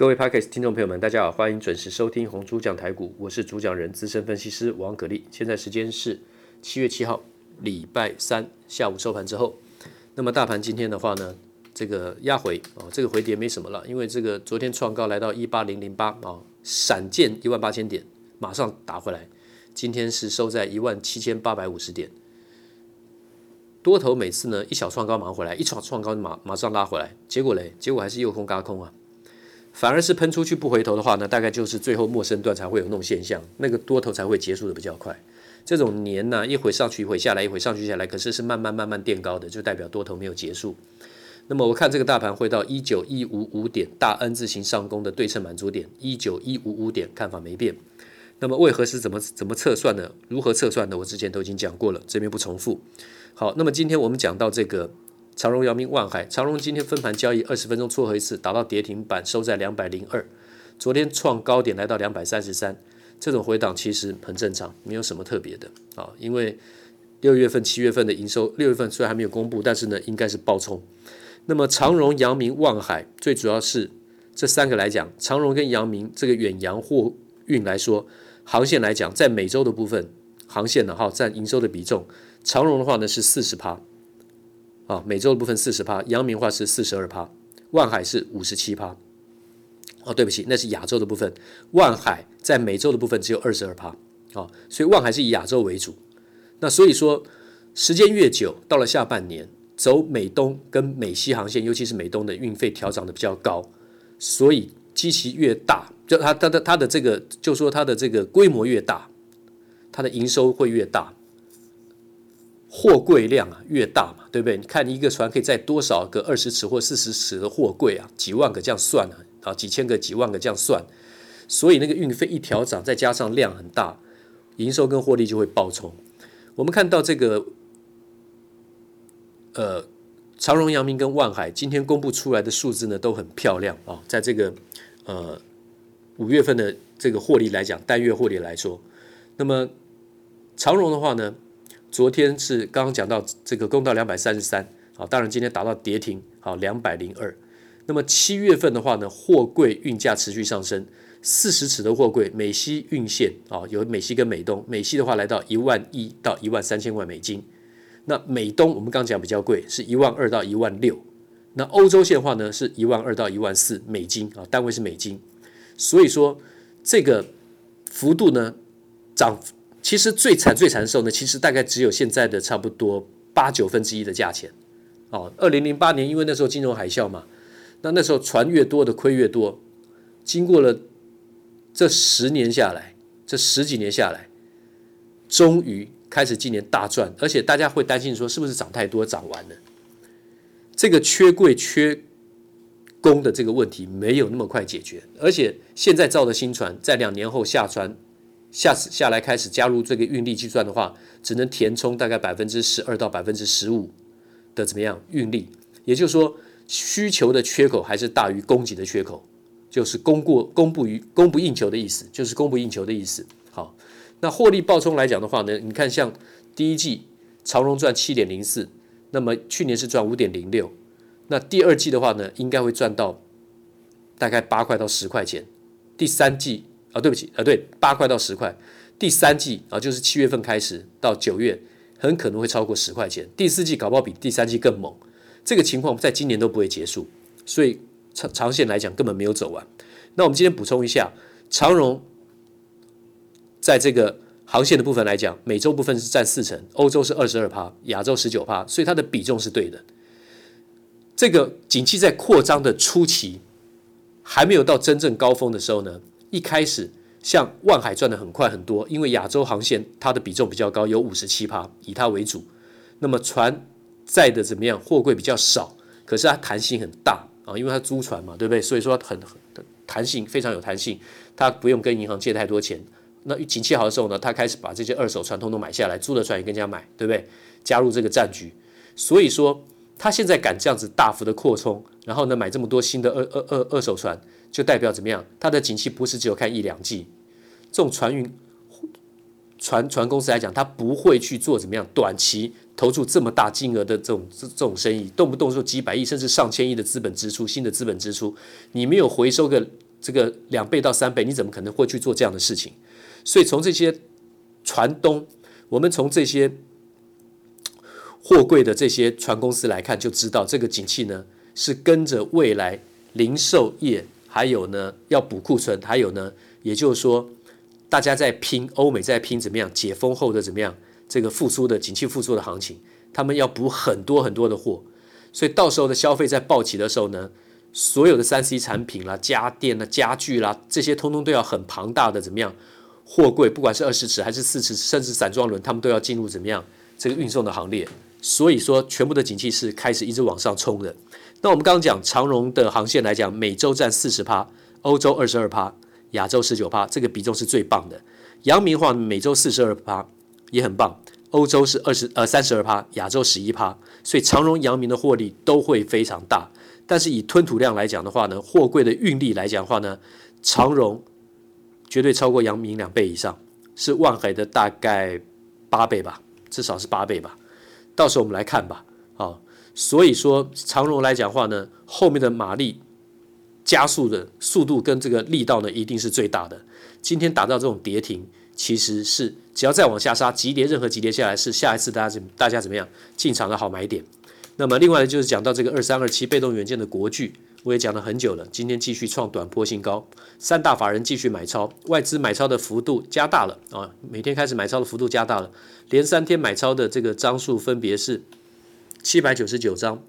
各位 Podcast 听众朋友们，大家好，欢迎准时收听红猪讲台股，我是主讲人资深分析师王可立。现在时间是七月七号，礼拜三下午收盘之后。那么大盘今天的话呢，这个压回啊、哦，这个回跌没什么了，因为这个昨天创高来到一八零零八啊，闪见一万八千点，马上打回来。今天是收在一万七千八百五十点。多头每次呢一小创高马上回来，一创创高马马上拉回来，结果嘞，结果还是诱空嘎空啊。反而是喷出去不回头的话呢，大概就是最后陌生段才会有那种现象，那个多头才会结束的比较快。这种年呢、一会上去一会下来，一会上去下来，可是是慢慢慢慢垫高的，就代表多头没有结束。那么我看这个大盘会到一九一五五点大 N 字形上攻的对称满足点一九一五五点，看法没变。那么为何是怎么怎么测算的？如何测算的？我之前都已经讲过了，这边不重复。好，那么今天我们讲到这个。长荣、阳明、万海，长荣今天分盘交易二十分钟撮合一次，打到跌停板，收在两百零二。昨天创高点来到两百三十三，这种回档其实很正常，没有什么特别的啊。因为六月份、七月份的营收，六月份虽然还没有公布，但是呢，应该是暴冲。那么长荣、阳明、万海，最主要是这三个来讲，长荣跟阳明这个远洋货运来说，航线来讲，在美洲的部分航线呢，哈，占营收的比重，长荣的话呢是四十趴。啊，美洲的部分四十趴，阳明话是四十二趴，万海是五十七趴。哦，对不起，那是亚洲的部分，万海在美洲的部分只有二十二趴。啊，所以万海是以亚洲为主。那所以说，时间越久，到了下半年，走美东跟美西航线，尤其是美东的运费调涨的比较高，所以机器越大，就它它的它的这个，就说它的这个规模越大，它的营收会越大。货柜量啊越大嘛，对不对？你看一个船可以载多少个二十尺或四十尺的货柜啊？几万个这样算啊，啊，几千个、几万个这样算，所以那个运费一调涨，再加上量很大，营收跟获利就会爆冲。我们看到这个，呃，长荣、阳明跟万海今天公布出来的数字呢都很漂亮啊，在这个呃五月份的这个获利来讲，单月获利来说，那么长荣的话呢？昨天是刚刚讲到这个攻到两百三十三，好，当然今天达到跌停，好，两百零二。那么七月份的话呢，货柜运价持续上升，四十尺的货柜美西运线啊，有美西跟美东，美西的话来到一万一到一万三千万美金，那美东我们刚讲比较贵，是一万二到一万六，那欧洲线的话呢是一万二到一万四美金啊，单位是美金，所以说这个幅度呢涨。其实最惨最惨的时候呢，其实大概只有现在的差不多八九分之一的价钱。哦，二零零八年因为那时候金融海啸嘛，那那时候船越多的亏越多。经过了这十年下来，这十几年下来，终于开始今年大赚，而且大家会担心说是不是涨太多涨完了？这个缺柜缺工的这个问题没有那么快解决，而且现在造的新船在两年后下船。下次下来开始加入这个运力计算的话，只能填充大概百分之十二到百分之十五的怎么样运力？也就是说，需求的缺口还是大于供给的缺口，就是供过供不于供不应求的意思，就是供不应求的意思。好，那获利暴冲来讲的话呢，你看像第一季长荣赚七点零四，那么去年是赚五点零六，那第二季的话呢，应该会赚到大概八块到十块钱，第三季。啊，对不起，啊，对，八块到十块，第三季啊，就是七月份开始到九月，很可能会超过十块钱。第四季搞不好比第三季更猛，这个情况在今年都不会结束，所以长长线来讲根本没有走完。那我们今天补充一下，长荣在这个航线的部分来讲，美洲部分是占四成，欧洲是二十二趴，亚洲十九趴，所以它的比重是对的。这个景气在扩张的初期，还没有到真正高峰的时候呢。一开始，像万海赚的很快很多，因为亚洲航线它的比重比较高，有五十七趴，以它为主。那么船载的怎么样？货柜比较少，可是它弹性很大啊，因为它租船嘛，对不对？所以说很很弹性，非常有弹性，它不用跟银行借太多钱。那景气好的时候呢，它开始把这些二手船通通买下来，租的船也跟人家买，对不对？加入这个战局，所以说它现在敢这样子大幅的扩充，然后呢买这么多新的二二二二手船。就代表怎么样？它的景气不是只有看一两季，这种船运船船公司来讲，它不会去做怎么样短期投注这么大金额的这种这这种生意，动不动说几百亿甚至上千亿的资本支出，新的资本支出，你没有回收个这个两倍到三倍，你怎么可能会去做这样的事情？所以从这些船东，我们从这些货柜的这些船公司来看，就知道这个景气呢是跟着未来零售业，还有呢要补库存，还有呢，也就是说大家在拼，欧美在拼怎么样解封后的怎么样这个复苏的景气复苏的行情，他们要补很多很多的货，所以到时候的消费在暴起的时候呢。所有的三 C 产品啦、家电啦、家具啦，这些通通都要很庞大的怎么样货柜，不管是二十尺还是四十尺，甚至散装轮，他们都要进入怎么样这个运送的行列。所以说，全部的景气是开始一直往上冲的。那我们刚刚讲长荣的航线来讲，美洲占四十趴，欧洲二十二趴，亚洲十九趴，这个比重是最棒的。阳明话，美洲四十二趴也很棒，欧洲是二十呃三十二趴，亚洲十一趴，所以长荣、阳明的获利都会非常大。但是以吞吐量来讲的话呢，货柜的运力来讲的话呢，长荣绝对超过阳明两倍以上，是万海的大概八倍吧，至少是八倍吧。到时候我们来看吧。好，所以说长荣来讲话呢，后面的马力加速的速度跟这个力道呢，一定是最大的。今天打到这种跌停，其实是只要再往下杀，急跌任何急跌下来，是下一次大家怎大家怎么样进场的好买点。那么，另外呢就是讲到这个二三二七被动元件的国巨，我也讲了很久了。今天继续创短波新高，三大法人继续买超，外资买超的幅度加大了啊！每天开始买超的幅度加大了，连三天买超的这个张数分别是七百九十九张、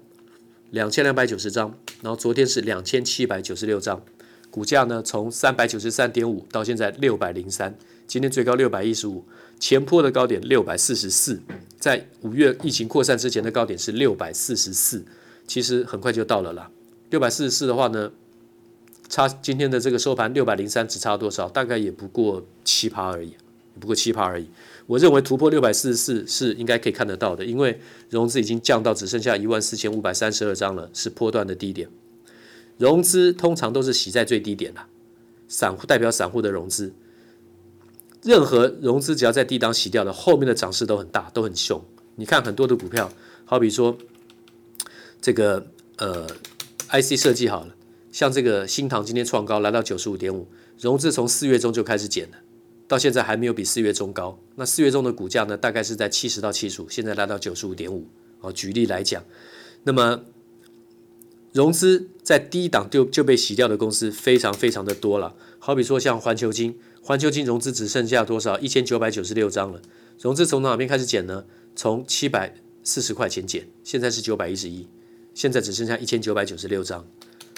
两千两百九十张，然后昨天是两千七百九十六张，股价呢从三百九十三点五到现在六百零三，今天最高六百一十五。前坡的高点六百四十四，在五月疫情扩散之前的高点是六百四十四，其实很快就到了啦。六百四十四的话呢，差今天的这个收盘六百零三，只差多少？大概也不过七趴而已，不过七趴而已。我认为突破六百四十四是应该可以看得到的，因为融资已经降到只剩下一万四千五百三十二张了，是波段的低点。融资通常都是洗在最低点的，散户代表散户的融资。任何融资只要在低档洗掉的，后面的涨势都很大，都很凶。你看很多的股票，好比说这个呃 IC 设计好了，像这个新唐今天创高来到九十五点五，融资从四月中就开始减了，到现在还没有比四月中高。那四月中的股价呢，大概是在七十到七十五，现在来到九十五点五。哦，举例来讲，那么融资在低档就就被洗掉的公司非常非常的多了，好比说像环球金。环球金融资只剩下多少？一千九百九十六张了。融资从哪边开始减呢？从七百四十块钱减，现在是九百一十一，现在只剩下一千九百九十六张。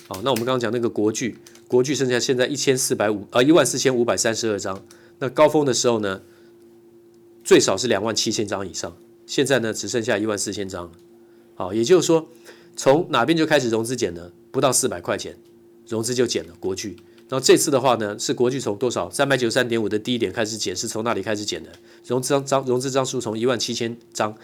好，那我们刚刚讲那个国巨，国巨剩下现在一千四百五，呃，一万四千五百三十二张。那高峰的时候呢，最少是两万七千张以上，现在呢只剩下一万四千张。好，也就是说，从哪边就开始融资减呢？不到四百块钱，融资就减了。国巨。然后这次的话呢，是国巨从多少三百九十三点五的低点开始减，是从那里开始减的？融资张张融资张数从一万七千张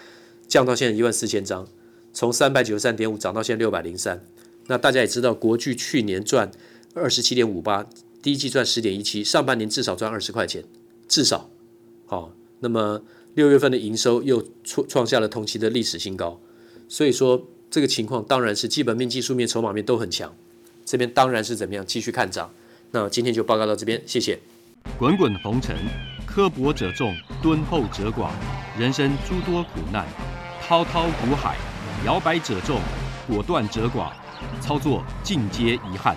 降到现在一万四千张，从三百九十三点五涨到现在六百零三。那大家也知道，国巨去年赚二十七点五八，第一季赚十点一七，上半年至少赚二十块钱，至少。好，那么六月份的营收又创创下了同期的历史新高，所以说这个情况当然是基本面、技术面、筹码面都很强。这边当然是怎么样继续看涨。那今天就报告到这边，谢谢。滚滚红尘，刻薄者众，敦厚者寡；人生诸多苦难，滔滔苦海，摇摆者众，果断者寡。操作尽皆遗憾。